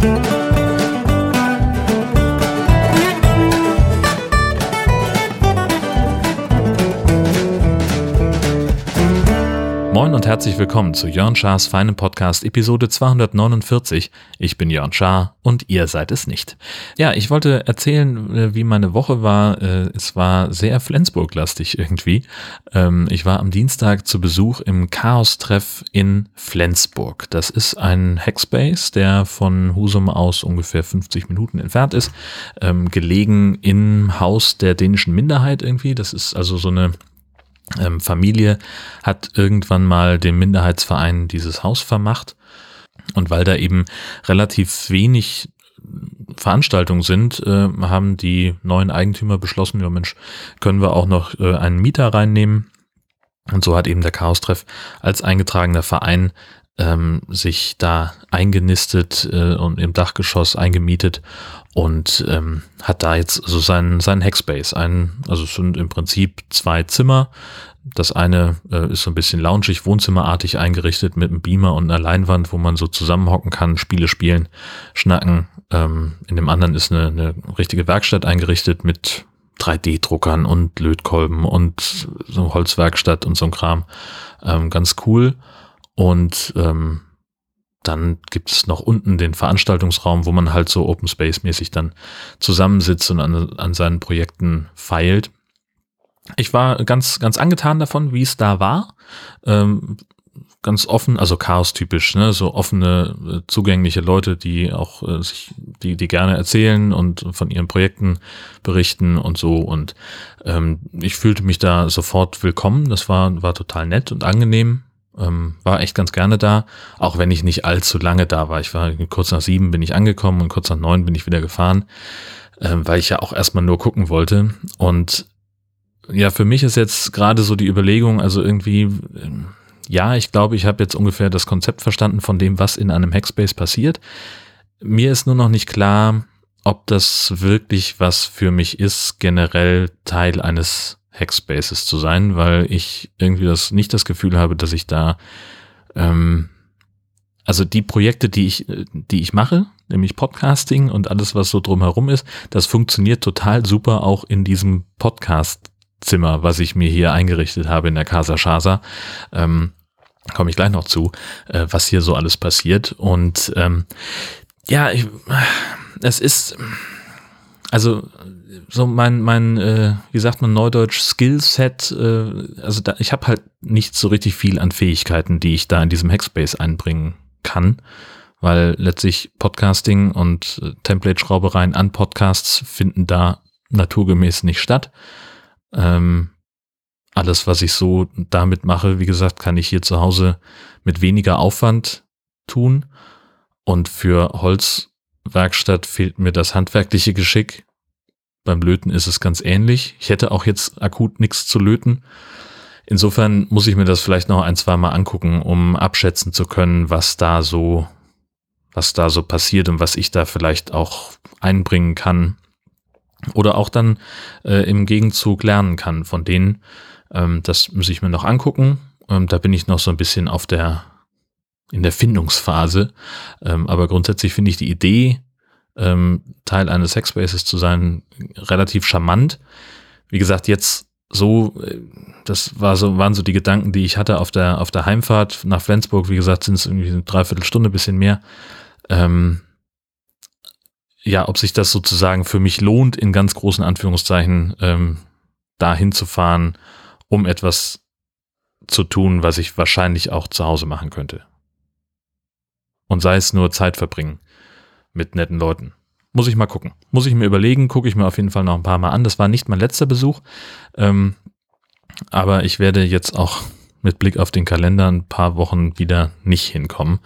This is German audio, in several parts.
thank you Moin und herzlich willkommen zu Jörn Schars feinem Podcast Episode 249. Ich bin Jörn Schaar und ihr seid es nicht. Ja, ich wollte erzählen, äh, wie meine Woche war. Äh, es war sehr Flensburg-lastig irgendwie. Ähm, ich war am Dienstag zu Besuch im Chaos-Treff in Flensburg. Das ist ein Hackspace, der von Husum aus ungefähr 50 Minuten entfernt ist. Ähm, gelegen im Haus der dänischen Minderheit irgendwie. Das ist also so eine ähm, Familie hat irgendwann mal dem Minderheitsverein dieses Haus vermacht. Und weil da eben relativ wenig Veranstaltungen sind, äh, haben die neuen Eigentümer beschlossen, ja Mensch, können wir auch noch äh, einen Mieter reinnehmen. Und so hat eben der Chaos-Treff als eingetragener Verein ähm, sich da eingenistet äh, und im Dachgeschoss eingemietet und ähm, hat da jetzt so seinen, seinen Hackspace. Ein, also es sind im Prinzip zwei Zimmer. Das eine äh, ist so ein bisschen loungig, wohnzimmerartig eingerichtet mit einem Beamer und einer Leinwand, wo man so zusammenhocken kann, Spiele spielen, schnacken. Ähm, in dem anderen ist eine, eine richtige Werkstatt eingerichtet mit 3D-Druckern und Lötkolben und so Holzwerkstatt und so ein Kram. Ähm, ganz cool. Und ähm, dann gibt es noch unten den Veranstaltungsraum, wo man halt so Open Space mäßig dann zusammensitzt und an, an seinen Projekten feilt. Ich war ganz, ganz angetan davon, wie es da war. Ähm, ganz offen, also Chaos-typisch, ne? so offene, äh, zugängliche Leute, die auch äh, sich, die, die gerne erzählen und von ihren Projekten berichten und so. Und ähm, ich fühlte mich da sofort willkommen. Das war, war total nett und angenehm. Ähm, war echt ganz gerne da, auch wenn ich nicht allzu lange da war. Ich war kurz nach sieben bin ich angekommen und kurz nach neun bin ich wieder gefahren, ähm, weil ich ja auch erstmal nur gucken wollte. Und ja, für mich ist jetzt gerade so die Überlegung, also irgendwie, ähm, ja, ich glaube, ich habe jetzt ungefähr das Konzept verstanden von dem, was in einem Hackspace passiert. Mir ist nur noch nicht klar, ob das wirklich was für mich ist, generell Teil eines Hackspaces zu sein, weil ich irgendwie das nicht das Gefühl habe, dass ich da ähm, also die Projekte, die ich, die ich mache, nämlich Podcasting und alles, was so drumherum ist, das funktioniert total super auch in diesem Podcast-Zimmer, was ich mir hier eingerichtet habe in der Casa Chasa. Ähm, Komme ich gleich noch zu, äh, was hier so alles passiert. Und ähm, ja, ich, es ist, also so mein, mein äh, wie sagt man neudeutsch, Skillset, äh, also da, ich habe halt nicht so richtig viel an Fähigkeiten, die ich da in diesem Hackspace einbringen kann, weil letztlich Podcasting und äh, Template-Schraubereien an Podcasts finden da naturgemäß nicht statt. Ähm, alles, was ich so damit mache, wie gesagt, kann ich hier zu Hause mit weniger Aufwand tun. Und für Holzwerkstatt fehlt mir das handwerkliche Geschick. Beim Löten ist es ganz ähnlich. Ich hätte auch jetzt akut nichts zu löten. Insofern muss ich mir das vielleicht noch ein, zwei Mal angucken, um abschätzen zu können, was da so, was da so passiert und was ich da vielleicht auch einbringen kann oder auch dann äh, im Gegenzug lernen kann von denen. Ähm, das muss ich mir noch angucken. Ähm, da bin ich noch so ein bisschen auf der, in der Findungsphase. Ähm, aber grundsätzlich finde ich die Idee, ähm, Teil eines Sexspaces zu sein, relativ charmant. Wie gesagt, jetzt so, äh, das war so, waren so die Gedanken, die ich hatte auf der, auf der Heimfahrt nach Flensburg. Wie gesagt, sind es irgendwie eine Dreiviertelstunde, bisschen mehr. Ähm, ja, ob sich das sozusagen für mich lohnt, in ganz großen Anführungszeichen, ähm, dahin zu fahren, um etwas zu tun, was ich wahrscheinlich auch zu Hause machen könnte. Und sei es nur Zeit verbringen mit netten Leuten. Muss ich mal gucken. Muss ich mir überlegen, gucke ich mir auf jeden Fall noch ein paar Mal an. Das war nicht mein letzter Besuch. Ähm, aber ich werde jetzt auch mit Blick auf den Kalender ein paar Wochen wieder nicht hinkommen.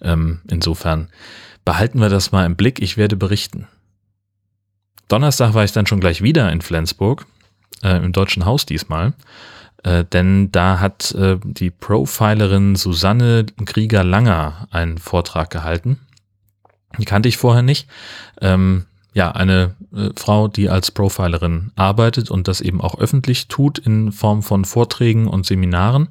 Ähm, insofern behalten wir das mal im Blick. Ich werde berichten. Donnerstag war ich dann schon gleich wieder in Flensburg, äh, im Deutschen Haus diesmal. Äh, denn da hat äh, die Profilerin Susanne Krieger-Langer einen Vortrag gehalten. Die kannte ich vorher nicht. Ähm, ja, eine äh, Frau, die als Profilerin arbeitet und das eben auch öffentlich tut in Form von Vorträgen und Seminaren.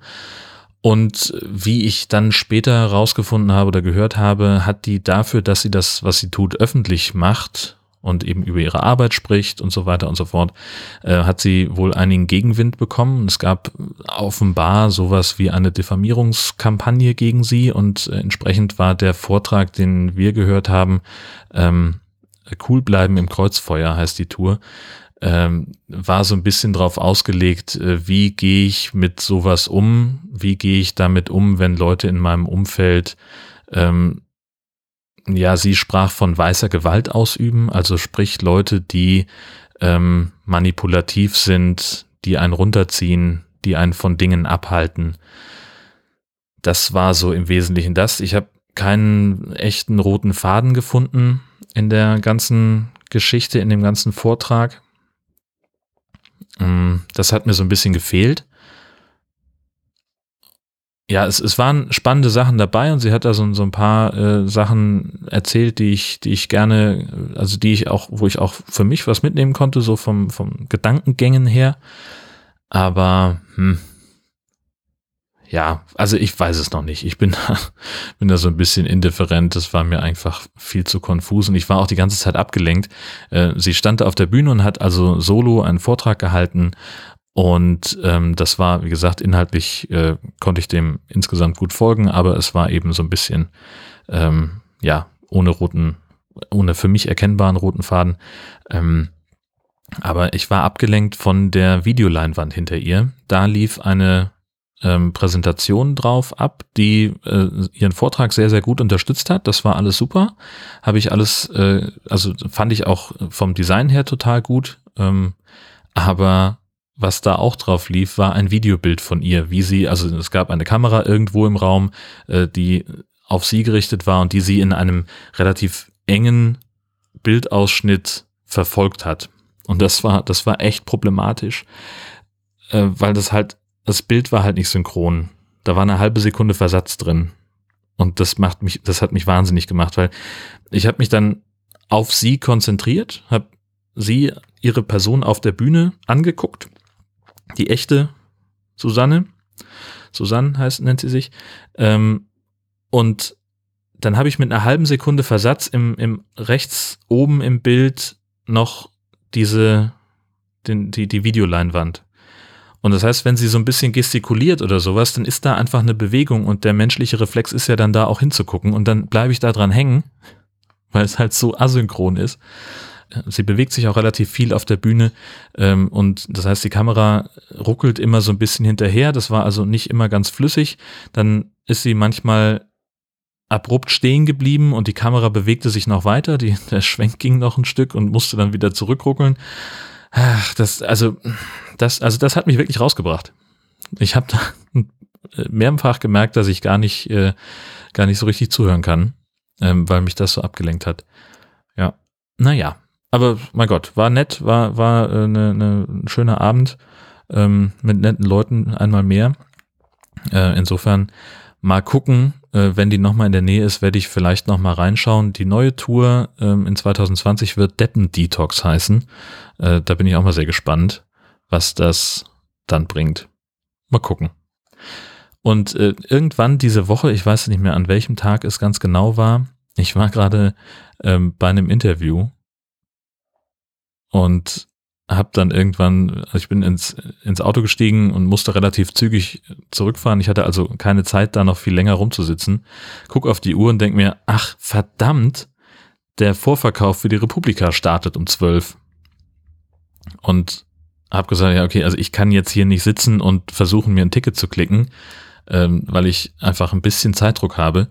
Und wie ich dann später herausgefunden habe oder gehört habe, hat die dafür, dass sie das, was sie tut, öffentlich macht und eben über ihre Arbeit spricht und so weiter und so fort, äh, hat sie wohl einigen Gegenwind bekommen. Es gab offenbar sowas wie eine Diffamierungskampagne gegen sie und äh, entsprechend war der Vortrag, den wir gehört haben, ähm, Cool bleiben im Kreuzfeuer heißt die Tour, ähm, war so ein bisschen drauf ausgelegt, äh, wie gehe ich mit sowas um, wie gehe ich damit um, wenn Leute in meinem Umfeld ähm, ja, sie sprach von weißer Gewalt ausüben, also sprich Leute, die ähm, manipulativ sind, die einen runterziehen, die einen von Dingen abhalten. Das war so im Wesentlichen das. Ich habe keinen echten roten Faden gefunden in der ganzen Geschichte, in dem ganzen Vortrag. Mm, das hat mir so ein bisschen gefehlt ja, es, es waren spannende Sachen dabei und sie hat da so, so ein paar äh, Sachen erzählt, die ich, die ich gerne, also die ich auch, wo ich auch für mich was mitnehmen konnte, so vom, vom Gedankengängen her. Aber hm, ja, also ich weiß es noch nicht. Ich bin da, bin da so ein bisschen indifferent. Das war mir einfach viel zu konfus und ich war auch die ganze Zeit abgelenkt. Äh, sie stand auf der Bühne und hat also solo einen Vortrag gehalten und ähm, das war, wie gesagt, inhaltlich äh, konnte ich dem insgesamt gut folgen, aber es war eben so ein bisschen, ähm, ja, ohne roten, ohne für mich erkennbaren roten Faden. Ähm, aber ich war abgelenkt von der Videoleinwand hinter ihr. Da lief eine ähm, Präsentation drauf ab, die äh, ihren Vortrag sehr, sehr gut unterstützt hat. Das war alles super. Habe ich alles, äh, also fand ich auch vom Design her total gut. Ähm, aber was da auch drauf lief, war ein Videobild von ihr, wie sie, also es gab eine Kamera irgendwo im Raum, äh, die auf sie gerichtet war und die sie in einem relativ engen Bildausschnitt verfolgt hat. Und das war, das war echt problematisch, äh, weil das halt, das Bild war halt nicht synchron. Da war eine halbe Sekunde Versatz drin. Und das macht mich, das hat mich wahnsinnig gemacht, weil ich habe mich dann auf sie konzentriert, habe sie, ihre Person auf der Bühne angeguckt die echte Susanne, Susanne heißt, nennt sie sich, ähm, und dann habe ich mit einer halben Sekunde Versatz im, im rechts oben im Bild noch diese, den, die, die Videoleinwand. Und das heißt, wenn sie so ein bisschen gestikuliert oder sowas, dann ist da einfach eine Bewegung und der menschliche Reflex ist ja dann da auch hinzugucken und dann bleibe ich da dran hängen, weil es halt so asynchron ist. Sie bewegt sich auch relativ viel auf der Bühne ähm, und das heißt, die Kamera ruckelt immer so ein bisschen hinterher. Das war also nicht immer ganz flüssig. Dann ist sie manchmal abrupt stehen geblieben und die Kamera bewegte sich noch weiter. Die, der Schwenk ging noch ein Stück und musste dann wieder zurückruckeln. Ach, das, also, das, also das hat mich wirklich rausgebracht. Ich habe da mehrfach gemerkt, dass ich gar nicht, äh, gar nicht so richtig zuhören kann, ähm, weil mich das so abgelenkt hat. Ja, naja, aber mein Gott, war nett, war, war äh, ne, ne, ein schöner Abend ähm, mit netten Leuten einmal mehr. Äh, insofern mal gucken, äh, wenn die nochmal in der Nähe ist, werde ich vielleicht nochmal reinschauen. Die neue Tour ähm, in 2020 wird Deppen Detox heißen. Äh, da bin ich auch mal sehr gespannt, was das dann bringt. Mal gucken. Und äh, irgendwann diese Woche, ich weiß nicht mehr an welchem Tag es ganz genau war, ich war gerade ähm, bei einem Interview und habe dann irgendwann, also ich bin ins, ins Auto gestiegen und musste relativ zügig zurückfahren. Ich hatte also keine Zeit, da noch viel länger rumzusitzen. Guck auf die Uhr und denk mir, ach verdammt, der Vorverkauf für die Republika startet um zwölf. Und habe gesagt, ja, okay, also ich kann jetzt hier nicht sitzen und versuchen, mir ein Ticket zu klicken, ähm, weil ich einfach ein bisschen Zeitdruck habe.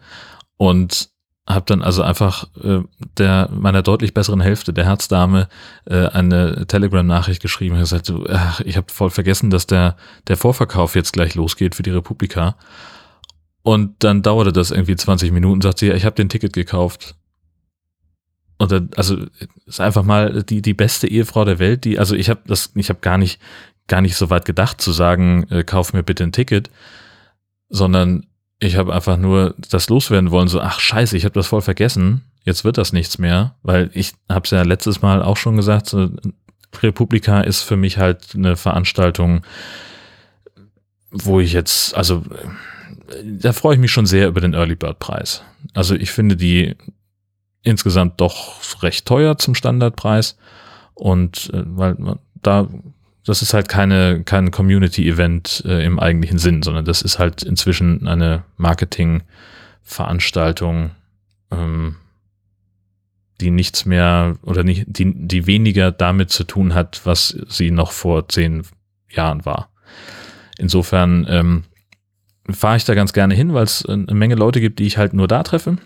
Und habe dann also einfach äh, der meiner deutlich besseren Hälfte, der Herzdame, äh, eine Telegram-Nachricht geschrieben und gesagt, so, ach, ich habe voll vergessen, dass der der Vorverkauf jetzt gleich losgeht für die Republika. Und dann dauerte das irgendwie 20 Minuten, sagt sie, ja, ich habe den Ticket gekauft. Und dann, also ist einfach mal die die beste Ehefrau der Welt, die also ich habe das ich habe gar nicht gar nicht so weit gedacht zu sagen, äh, kauf mir bitte ein Ticket, sondern ich habe einfach nur das loswerden wollen, so, ach scheiße, ich habe das voll vergessen, jetzt wird das nichts mehr, weil ich habe es ja letztes Mal auch schon gesagt, so, Republika ist für mich halt eine Veranstaltung, wo ich jetzt, also da freue ich mich schon sehr über den Early Bird Preis. Also ich finde die insgesamt doch recht teuer zum Standardpreis und äh, weil da das ist halt keine kein Community Event äh, im eigentlichen Sinn, sondern das ist halt inzwischen eine Marketing Veranstaltung, ähm, die nichts mehr oder nicht, die, die weniger damit zu tun hat, was sie noch vor zehn Jahren war. Insofern ähm, fahre ich da ganz gerne hin, weil es eine Menge Leute gibt, die ich halt nur da treffe.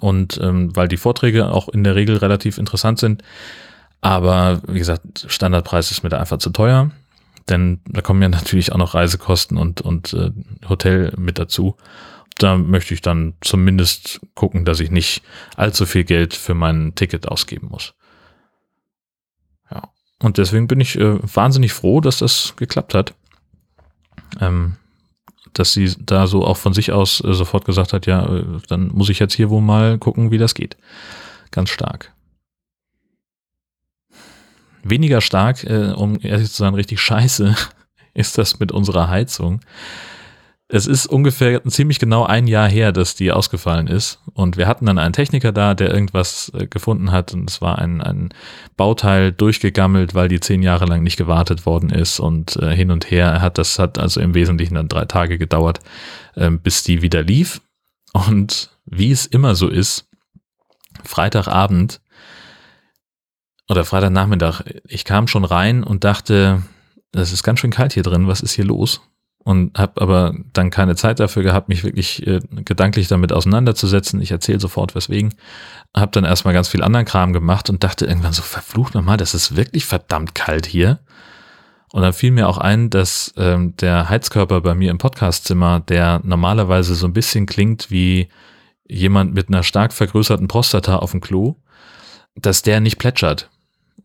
Und ähm, weil die Vorträge auch in der Regel relativ interessant sind. Aber wie gesagt, Standardpreis ist mir da einfach zu teuer. Denn da kommen ja natürlich auch noch Reisekosten und, und äh, Hotel mit dazu. Da möchte ich dann zumindest gucken, dass ich nicht allzu viel Geld für mein Ticket ausgeben muss. Ja. Und deswegen bin ich äh, wahnsinnig froh, dass das geklappt hat. Ähm, dass sie da so auch von sich aus äh, sofort gesagt hat, ja, äh, dann muss ich jetzt hier wohl mal gucken, wie das geht. Ganz stark. Weniger stark, äh, um ehrlich zu sein, richtig scheiße ist das mit unserer Heizung. Es ist ungefähr ziemlich genau ein Jahr her, dass die ausgefallen ist. Und wir hatten dann einen Techniker da, der irgendwas äh, gefunden hat. Und es war ein, ein Bauteil durchgegammelt, weil die zehn Jahre lang nicht gewartet worden ist. Und äh, hin und her hat das hat also im Wesentlichen dann drei Tage gedauert, äh, bis die wieder lief. Und wie es immer so ist, Freitagabend oder Freitagnachmittag, ich kam schon rein und dachte, es ist ganz schön kalt hier drin, was ist hier los? und habe aber dann keine Zeit dafür gehabt, mich wirklich äh, gedanklich damit auseinanderzusetzen. Ich erzähle sofort weswegen. Habe dann erstmal ganz viel anderen Kram gemacht und dachte irgendwann so, verflucht nochmal, das ist wirklich verdammt kalt hier. Und dann fiel mir auch ein, dass ähm, der Heizkörper bei mir im Podcastzimmer, der normalerweise so ein bisschen klingt wie jemand mit einer stark vergrößerten Prostata auf dem Klo, dass der nicht plätschert.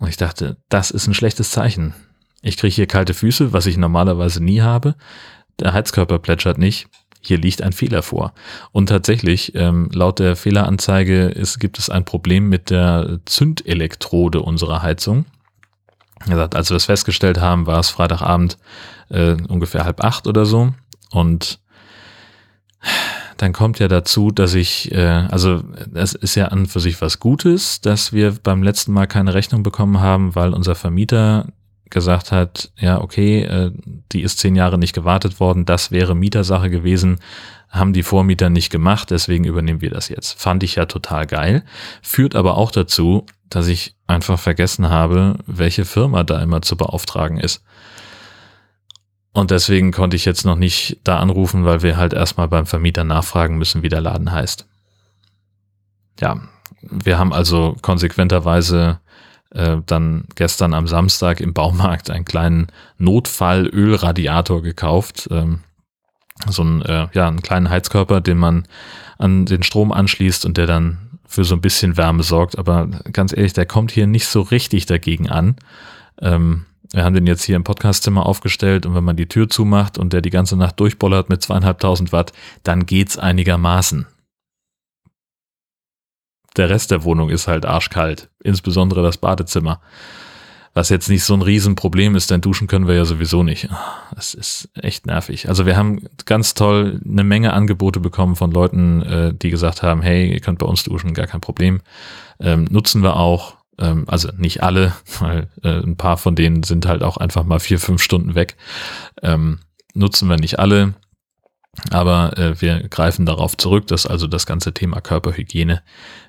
Und ich dachte, das ist ein schlechtes Zeichen. Ich kriege hier kalte Füße, was ich normalerweise nie habe. Der Heizkörper plätschert nicht. Hier liegt ein Fehler vor. Und tatsächlich, ähm, laut der Fehleranzeige ist, gibt es ein Problem mit der Zündelektrode unserer Heizung. Er sagt, als wir es festgestellt haben, war es Freitagabend äh, ungefähr halb acht oder so. Und dann kommt ja dazu, dass ich, äh, also es ist ja an für sich was Gutes, dass wir beim letzten Mal keine Rechnung bekommen haben, weil unser Vermieter gesagt hat, ja, okay, äh, die ist zehn Jahre nicht gewartet worden, das wäre Mietersache gewesen, haben die Vormieter nicht gemacht, deswegen übernehmen wir das jetzt. Fand ich ja total geil, führt aber auch dazu, dass ich einfach vergessen habe, welche Firma da immer zu beauftragen ist. Und deswegen konnte ich jetzt noch nicht da anrufen, weil wir halt erstmal beim Vermieter nachfragen müssen, wie der Laden heißt. Ja, wir haben also konsequenterweise äh, dann gestern am Samstag im Baumarkt einen kleinen Notfall-Ölradiator gekauft. Ähm, so ein, äh, ja, einen kleinen Heizkörper, den man an den Strom anschließt und der dann für so ein bisschen Wärme sorgt. Aber ganz ehrlich, der kommt hier nicht so richtig dagegen an. Ähm, wir haben den jetzt hier im Podcastzimmer aufgestellt und wenn man die Tür zumacht und der die ganze Nacht durchbollert mit zweieinhalbtausend Watt, dann geht's einigermaßen der Rest der Wohnung ist halt arschkalt, insbesondere das Badezimmer. Was jetzt nicht so ein Riesenproblem ist, denn duschen können wir ja sowieso nicht. Das ist echt nervig. Also wir haben ganz toll eine Menge Angebote bekommen von Leuten, äh, die gesagt haben, hey, ihr könnt bei uns duschen, gar kein Problem. Ähm, nutzen wir auch. Ähm, also nicht alle, weil äh, ein paar von denen sind halt auch einfach mal vier, fünf Stunden weg. Ähm, nutzen wir nicht alle. Aber äh, wir greifen darauf zurück, dass also das ganze Thema Körperhygiene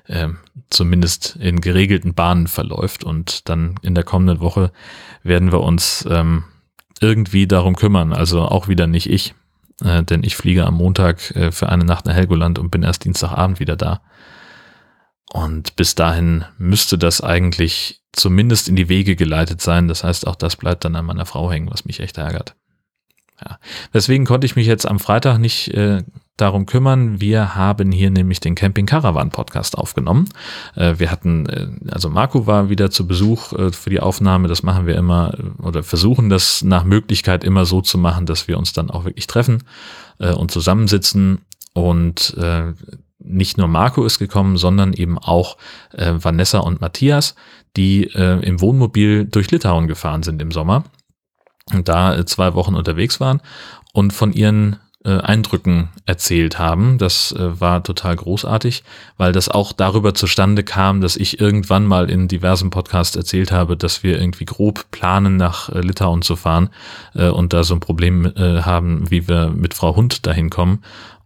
äh, zumindest in geregelten Bahnen verläuft. Und dann in der kommenden Woche werden wir uns ähm, irgendwie darum kümmern. Also auch wieder nicht ich, äh, denn ich fliege am Montag äh, für eine Nacht nach Helgoland und bin erst Dienstagabend wieder da. Und bis dahin müsste das eigentlich zumindest in die Wege geleitet sein. Das heißt, auch das bleibt dann an meiner Frau hängen, was mich echt ärgert. Ja. Deswegen konnte ich mich jetzt am Freitag nicht äh, darum kümmern. Wir haben hier nämlich den Camping Caravan Podcast aufgenommen. Äh, wir hatten, äh, also Marco war wieder zu Besuch äh, für die Aufnahme. Das machen wir immer äh, oder versuchen das nach Möglichkeit immer so zu machen, dass wir uns dann auch wirklich treffen äh, und zusammensitzen. Und äh, nicht nur Marco ist gekommen, sondern eben auch äh, Vanessa und Matthias, die äh, im Wohnmobil durch Litauen gefahren sind im Sommer und da äh, zwei Wochen unterwegs waren und von ihren äh, Eindrücken erzählt haben. Das äh, war total großartig, weil das auch darüber zustande kam, dass ich irgendwann mal in diversen Podcasts erzählt habe, dass wir irgendwie grob planen, nach äh, Litauen zu fahren und da so ein Problem haben, wie wir mit Frau Hund dahin kommen.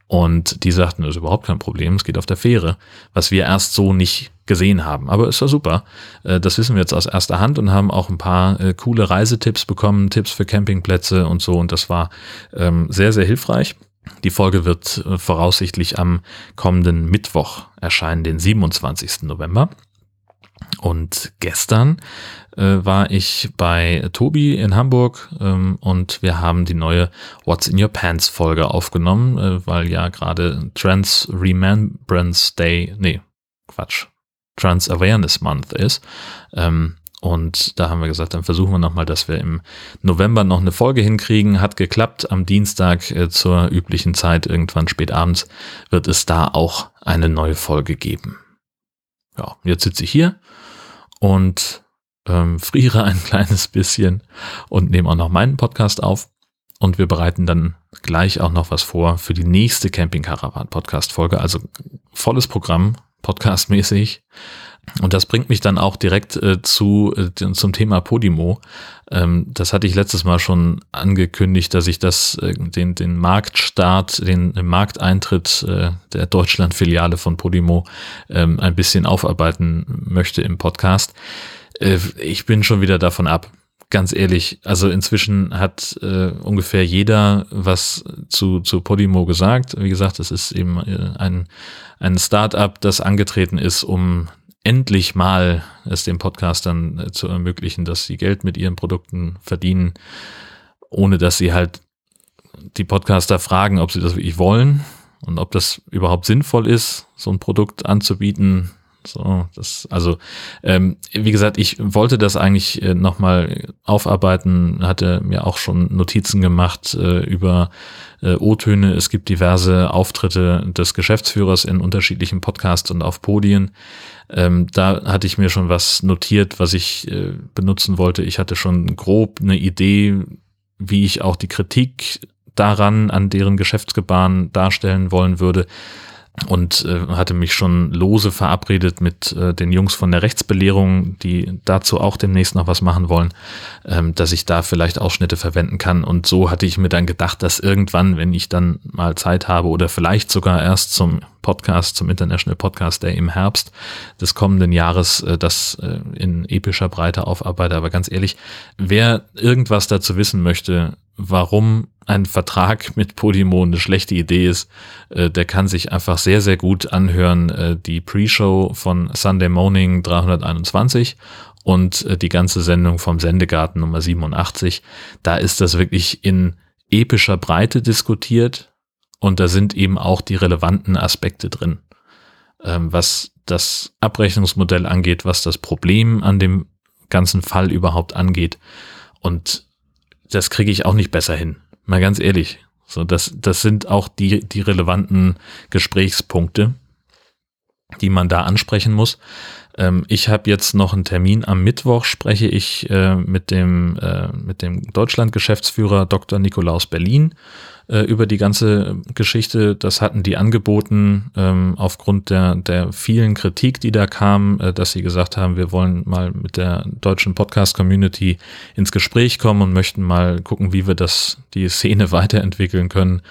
Und die sagten, das ist überhaupt kein Problem, es geht auf der Fähre, was wir erst so nicht gesehen haben. Aber es war super. Äh, das wissen wir jetzt aus erster Hand und haben auch ein paar äh, coole Reisetipps bekommen, Tipps für Campingplätze und so. Und das war ähm, sehr, sehr hilfreich. Die Folge wird äh, voraussichtlich am kommenden Mittwoch erscheinen, den 27. November. Und gestern äh, war ich bei Tobi in Hamburg ähm, und wir haben die neue What's in Your Pants Folge aufgenommen, äh, weil ja gerade Trans Remembrance Day, nee, Quatsch, Trans Awareness Month ist. Ähm, und da haben wir gesagt, dann versuchen wir nochmal, dass wir im November noch eine Folge hinkriegen. Hat geklappt. Am Dienstag äh, zur üblichen Zeit, irgendwann spät abends, wird es da auch eine neue Folge geben. Ja, jetzt sitze ich hier und ähm, friere ein kleines bisschen und nehme auch noch meinen Podcast auf. Und wir bereiten dann gleich auch noch was vor für die nächste Camping Caravan Podcast Folge. Also volles Programm, podcastmäßig. Und das bringt mich dann auch direkt äh, zu, äh, zum Thema Podimo. Ähm, das hatte ich letztes Mal schon angekündigt, dass ich das, äh, den, den Marktstart, den, den Markteintritt äh, der Deutschland-Filiale von Podimo ähm, ein bisschen aufarbeiten möchte im Podcast. Äh, ich bin schon wieder davon ab. Ganz ehrlich, also inzwischen hat äh, ungefähr jeder was zu, zu Podimo gesagt. Wie gesagt, es ist eben äh, ein, ein Start-up, das angetreten ist, um endlich mal es den Podcastern äh, zu ermöglichen, dass sie Geld mit ihren Produkten verdienen, ohne dass sie halt die Podcaster fragen, ob sie das wirklich wollen und ob das überhaupt sinnvoll ist, so ein Produkt anzubieten. So, das, also, ähm, wie gesagt, ich wollte das eigentlich äh, nochmal aufarbeiten, hatte mir auch schon Notizen gemacht äh, über äh, O-Töne. Es gibt diverse Auftritte des Geschäftsführers in unterschiedlichen Podcasts und auf Podien. Ähm, da hatte ich mir schon was notiert, was ich äh, benutzen wollte. Ich hatte schon grob eine Idee, wie ich auch die Kritik daran, an deren Geschäftsgebaren darstellen wollen würde und äh, hatte mich schon lose verabredet mit äh, den Jungs von der Rechtsbelehrung, die dazu auch demnächst noch was machen wollen, ähm, dass ich da vielleicht Ausschnitte verwenden kann. Und so hatte ich mir dann gedacht, dass irgendwann, wenn ich dann mal Zeit habe oder vielleicht sogar erst zum Podcast, zum International Podcast Day im Herbst des kommenden Jahres, äh, das äh, in epischer Breite aufarbeite. Aber ganz ehrlich, wer irgendwas dazu wissen möchte, warum ein Vertrag mit Podimo eine schlechte Idee ist, äh, der kann sich einfach sehr, sehr gut anhören. Äh, die Pre-Show von Sunday Morning 321 und äh, die ganze Sendung vom Sendegarten Nummer 87. Da ist das wirklich in epischer Breite diskutiert und da sind eben auch die relevanten Aspekte drin. Ähm, was das Abrechnungsmodell angeht, was das Problem an dem ganzen Fall überhaupt angeht. Und das kriege ich auch nicht besser hin. Mal ganz ehrlich. So, das, das sind auch die, die relevanten Gesprächspunkte, die man da ansprechen muss. Ähm, ich habe jetzt noch einen Termin. Am Mittwoch spreche ich äh, mit dem, äh, mit dem Deutschland-Geschäftsführer Dr. Nikolaus Berlin äh, über die ganze Geschichte. Das hatten die angeboten ähm, aufgrund der, der vielen Kritik, die da kam, äh, dass sie gesagt haben, wir wollen mal mit der deutschen Podcast-Community ins Gespräch kommen und möchten mal gucken, wie wir das, die Szene weiterentwickeln können.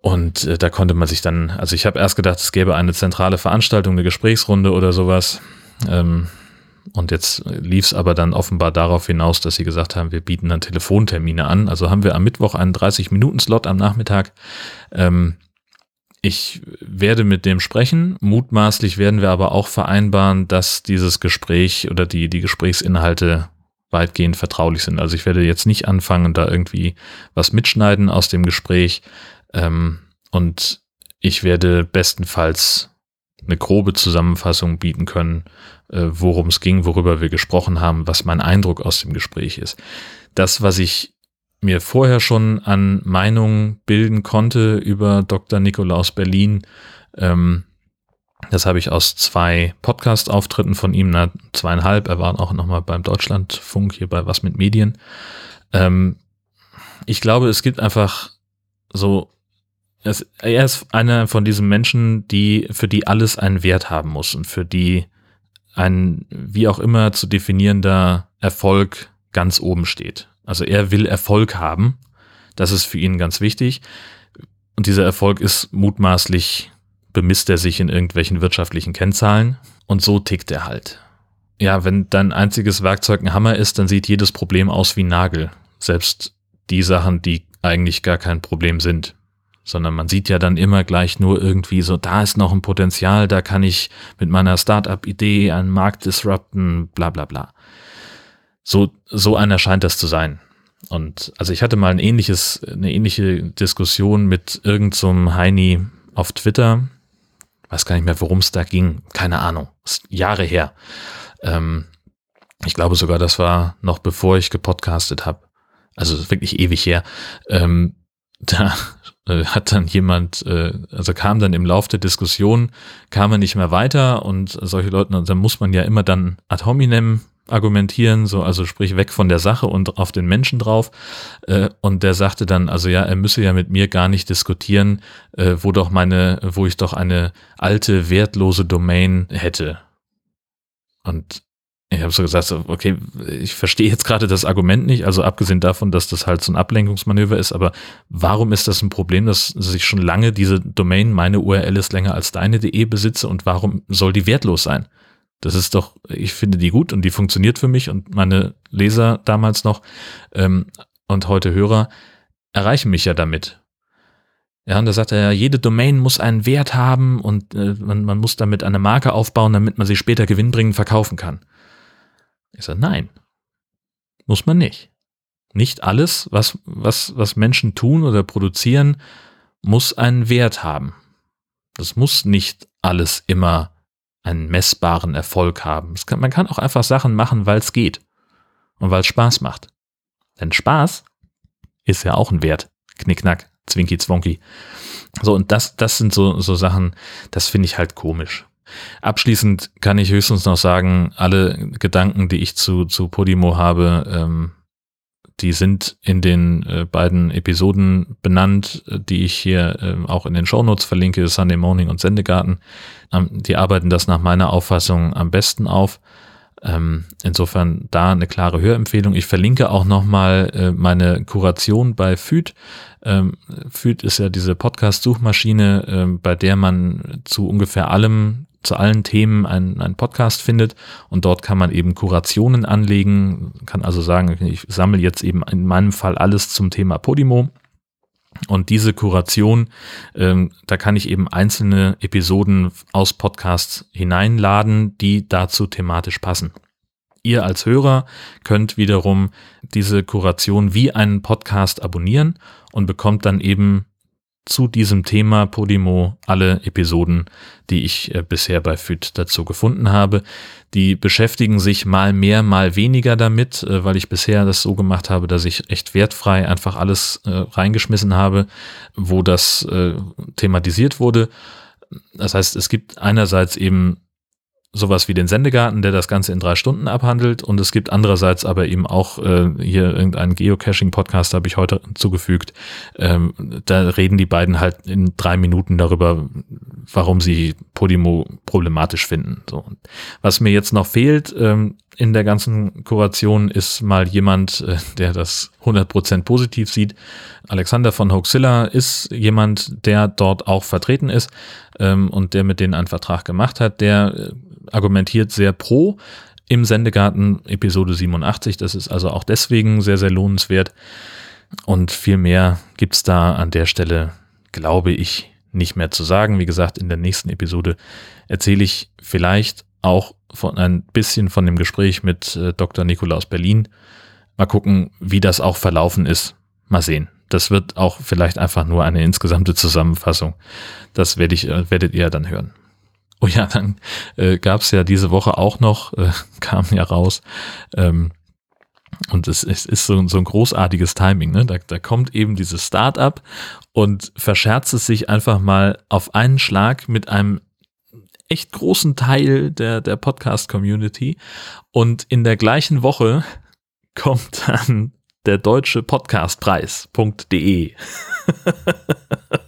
Und äh, da konnte man sich dann, also ich habe erst gedacht, es gäbe eine zentrale Veranstaltung, eine Gesprächsrunde oder sowas. Ähm, und jetzt lief es aber dann offenbar darauf hinaus, dass sie gesagt haben, wir bieten dann Telefontermine an. Also haben wir am Mittwoch einen 30-Minuten-Slot am Nachmittag. Ähm, ich werde mit dem sprechen. Mutmaßlich werden wir aber auch vereinbaren, dass dieses Gespräch oder die, die Gesprächsinhalte weitgehend vertraulich sind. Also ich werde jetzt nicht anfangen, da irgendwie was mitschneiden aus dem Gespräch. Ähm, und ich werde bestenfalls eine grobe Zusammenfassung bieten können, äh, worum es ging, worüber wir gesprochen haben, was mein Eindruck aus dem Gespräch ist. Das, was ich mir vorher schon an Meinungen bilden konnte über Dr. Nikolaus Berlin, ähm, das habe ich aus zwei Podcast-Auftritten von ihm, na, zweieinhalb, er war auch nochmal beim Deutschlandfunk hier bei Was mit Medien. Ähm, ich glaube, es gibt einfach so, es, er ist einer von diesen Menschen, die, für die alles einen Wert haben muss und für die ein, wie auch immer zu definierender Erfolg ganz oben steht. Also er will Erfolg haben. Das ist für ihn ganz wichtig. Und dieser Erfolg ist mutmaßlich, bemisst er sich in irgendwelchen wirtschaftlichen Kennzahlen. Und so tickt er halt. Ja, wenn dein einziges Werkzeug ein Hammer ist, dann sieht jedes Problem aus wie ein Nagel. Selbst die Sachen, die eigentlich gar kein Problem sind. Sondern man sieht ja dann immer gleich nur irgendwie so, da ist noch ein Potenzial, da kann ich mit meiner Startup-Idee einen Markt disrupten, bla bla bla. So, so einer scheint das zu sein. Und also ich hatte mal ein ähnliches, eine ähnliche Diskussion mit irgendeinem so Heini auf Twitter. Weiß gar nicht mehr, worum es da ging. Keine Ahnung. Ist Jahre her. Ähm, ich glaube sogar, das war noch bevor ich gepodcastet habe. Also wirklich ewig her. Ähm, da äh, hat dann jemand, äh, also kam dann im Lauf der Diskussion, kam er nicht mehr weiter und solche Leute, dann muss man ja immer dann ad hominem argumentieren, so also sprich weg von der Sache und auf den Menschen drauf. Äh, und der sagte dann, also ja, er müsse ja mit mir gar nicht diskutieren, äh, wo doch meine, wo ich doch eine alte wertlose Domain hätte. Und ich habe so gesagt, okay, ich verstehe jetzt gerade das Argument nicht, also abgesehen davon, dass das halt so ein Ablenkungsmanöver ist, aber warum ist das ein Problem, dass ich schon lange diese Domain, meine URL ist länger als deine.de besitze und warum soll die wertlos sein? Das ist doch, ich finde die gut und die funktioniert für mich und meine Leser damals noch ähm, und heute Hörer erreichen mich ja damit. Ja, und da sagt er ja, jede Domain muss einen Wert haben und äh, man, man muss damit eine Marke aufbauen, damit man sie später gewinnbringend verkaufen kann. Ich sage, nein, muss man nicht. Nicht alles, was, was, was Menschen tun oder produzieren, muss einen Wert haben. Das muss nicht alles immer einen messbaren Erfolg haben. Kann, man kann auch einfach Sachen machen, weil es geht und weil es Spaß macht. Denn Spaß ist ja auch ein Wert. Knickknack, Zwinki Zwonki. So, und das, das sind so, so Sachen, das finde ich halt komisch. Abschließend kann ich höchstens noch sagen, alle Gedanken, die ich zu, zu Podimo habe, ähm, die sind in den äh, beiden Episoden benannt, äh, die ich hier äh, auch in den Shownotes verlinke, Sunday Morning und Sendegarten. Ähm, die arbeiten das nach meiner Auffassung am besten auf. Ähm, insofern da eine klare Hörempfehlung. Ich verlinke auch nochmal äh, meine Kuration bei FÜD. Ähm, FÜD ist ja diese Podcast-Suchmaschine, äh, bei der man zu ungefähr allem zu allen Themen einen, einen Podcast findet und dort kann man eben Kurationen anlegen, kann also sagen, ich sammle jetzt eben in meinem Fall alles zum Thema Podimo. Und diese Kuration, ähm, da kann ich eben einzelne Episoden aus Podcasts hineinladen, die dazu thematisch passen. Ihr als Hörer könnt wiederum diese Kuration wie einen Podcast abonnieren und bekommt dann eben zu diesem Thema Podimo alle Episoden, die ich äh, bisher bei FIT dazu gefunden habe. Die beschäftigen sich mal mehr, mal weniger damit, äh, weil ich bisher das so gemacht habe, dass ich echt wertfrei einfach alles äh, reingeschmissen habe, wo das thematisiert wurde. Das heißt, es gibt einerseits eben sowas wie den Sendegarten, der das Ganze in drei Stunden abhandelt. Und es gibt andererseits aber eben auch äh, hier irgendeinen Geocaching-Podcast, habe ich heute zugefügt. Ähm, da reden die beiden halt in drei Minuten darüber, warum sie Podimo problematisch finden. So. Was mir jetzt noch fehlt ähm, in der ganzen Kuration ist mal jemand, äh, der das 100% positiv sieht. Alexander von Hoaxilla ist jemand, der dort auch vertreten ist ähm, und der mit denen einen Vertrag gemacht hat, der äh, argumentiert sehr pro im Sendegarten Episode 87. Das ist also auch deswegen sehr, sehr lohnenswert. Und viel mehr gibt's da an der Stelle, glaube ich, nicht mehr zu sagen. Wie gesagt, in der nächsten Episode erzähle ich vielleicht auch von ein bisschen von dem Gespräch mit äh, Dr. Nikolaus Berlin. Mal gucken, wie das auch verlaufen ist. Mal sehen. Das wird auch vielleicht einfach nur eine insgesamte Zusammenfassung. Das werde ich, äh, werdet ihr dann hören. Oh ja, dann äh, gab es ja diese Woche auch noch, äh, kam ja raus, ähm, und es, es ist so, so ein großartiges Timing, ne? Da, da kommt eben dieses Startup und verscherzt es sich einfach mal auf einen Schlag mit einem echt großen Teil der, der Podcast-Community. Und in der gleichen Woche kommt dann der deutsche Podcastpreis.de.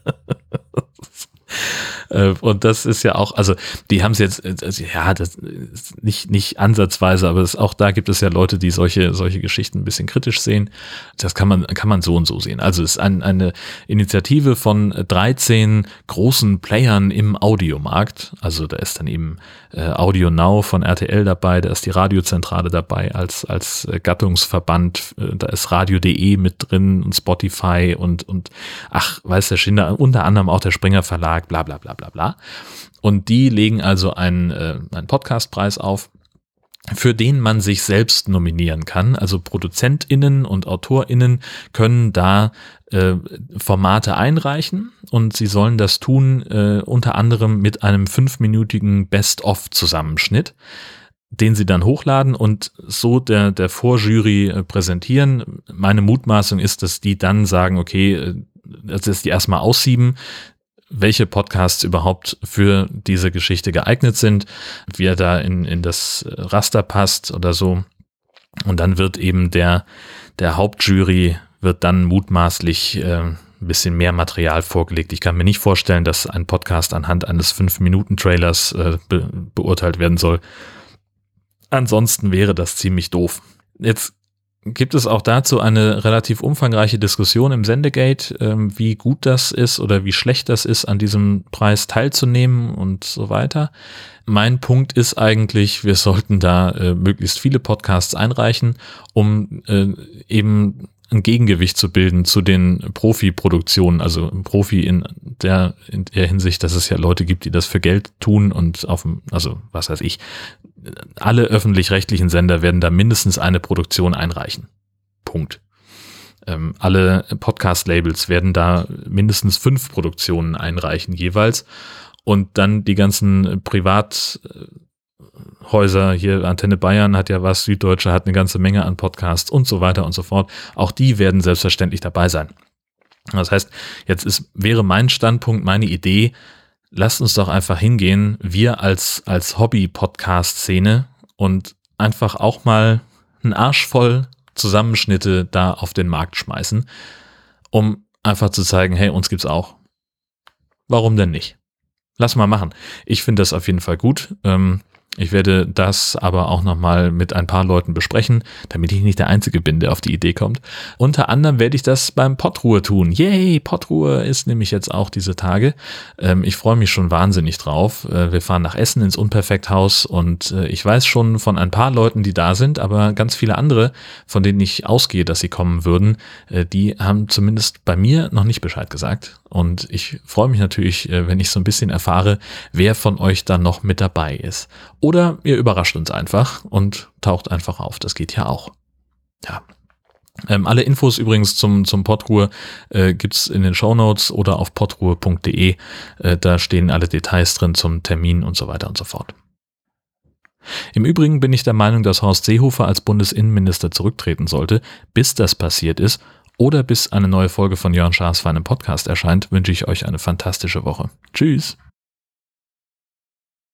Äh, und das ist ja auch, also die haben es jetzt, also, ja, das ist nicht, nicht ansatzweise, aber es, auch da gibt es ja Leute, die solche, solche Geschichten ein bisschen kritisch sehen. Das kann man, kann man so und so sehen. Also es ist ein, eine Initiative von 13 großen Playern im Audiomarkt. Also da ist dann eben äh, Audio Now von RTL dabei, da ist die Radiozentrale dabei als, als äh, Gattungsverband, äh, da ist Radio.de mit drin und Spotify und, und ach, weiß der Schinder, unter anderem auch der Springer Verlag, bla bla bla bla bla. Und die legen also einen, äh, einen Podcastpreis auf für den man sich selbst nominieren kann. Also ProduzentInnen und AutorInnen können da äh, Formate einreichen und sie sollen das tun äh, unter anderem mit einem fünfminütigen Best-of-Zusammenschnitt den sie dann hochladen und so der, der Vorjury äh, präsentieren. Meine Mutmaßung ist, dass die dann sagen, okay, äh, dass die erstmal aussieben, welche Podcasts überhaupt für diese Geschichte geeignet sind, wie er da in, in das Raster passt oder so. Und dann wird eben der, der Hauptjury wird dann mutmaßlich äh, ein bisschen mehr Material vorgelegt. Ich kann mir nicht vorstellen, dass ein Podcast anhand eines 5-Minuten-Trailers äh, be beurteilt werden soll. Ansonsten wäre das ziemlich doof. Jetzt gibt es auch dazu eine relativ umfangreiche Diskussion im Sendegate, ähm, wie gut das ist oder wie schlecht das ist, an diesem Preis teilzunehmen und so weiter. Mein Punkt ist eigentlich, wir sollten da äh, möglichst viele Podcasts einreichen, um äh, eben ein Gegengewicht zu bilden zu den Profi-Produktionen, also Profi in der, in der Hinsicht, dass es ja Leute gibt, die das für Geld tun und auf dem, also was weiß ich, alle öffentlich-rechtlichen Sender werden da mindestens eine Produktion einreichen. Punkt. Ähm, alle Podcast-Labels werden da mindestens fünf Produktionen einreichen jeweils und dann die ganzen Privat- Häuser, hier Antenne Bayern hat ja was, Süddeutsche hat eine ganze Menge an Podcasts und so weiter und so fort. Auch die werden selbstverständlich dabei sein. Das heißt, jetzt ist, wäre mein Standpunkt, meine Idee, lasst uns doch einfach hingehen, wir als, als Hobby-Podcast-Szene und einfach auch mal einen Arsch voll Zusammenschnitte da auf den Markt schmeißen, um einfach zu zeigen, hey, uns gibt's auch. Warum denn nicht? Lass mal machen. Ich finde das auf jeden Fall gut. Ähm, ich werde das aber auch nochmal mit ein paar Leuten besprechen, damit ich nicht der Einzige bin, der auf die Idee kommt. Unter anderem werde ich das beim Pottruhe tun. Yay, Pottruhe ist nämlich jetzt auch diese Tage. Ähm, ich freue mich schon wahnsinnig drauf. Äh, wir fahren nach Essen ins Unperfekthaus und äh, ich weiß schon von ein paar Leuten, die da sind, aber ganz viele andere, von denen ich ausgehe, dass sie kommen würden, äh, die haben zumindest bei mir noch nicht Bescheid gesagt. Und ich freue mich natürlich, äh, wenn ich so ein bisschen erfahre, wer von euch da noch mit dabei ist. Oder ihr überrascht uns einfach und taucht einfach auf. Das geht ja auch. Ja. Ähm, alle Infos übrigens zum, zum Podruhe äh, gibt's in den Show Notes oder auf podruhe.de. Äh, da stehen alle Details drin zum Termin und so weiter und so fort. Im Übrigen bin ich der Meinung, dass Horst Seehofer als Bundesinnenminister zurücktreten sollte. Bis das passiert ist, oder bis eine neue Folge von Jörn Schaas für einen Podcast erscheint, wünsche ich euch eine fantastische Woche. Tschüss!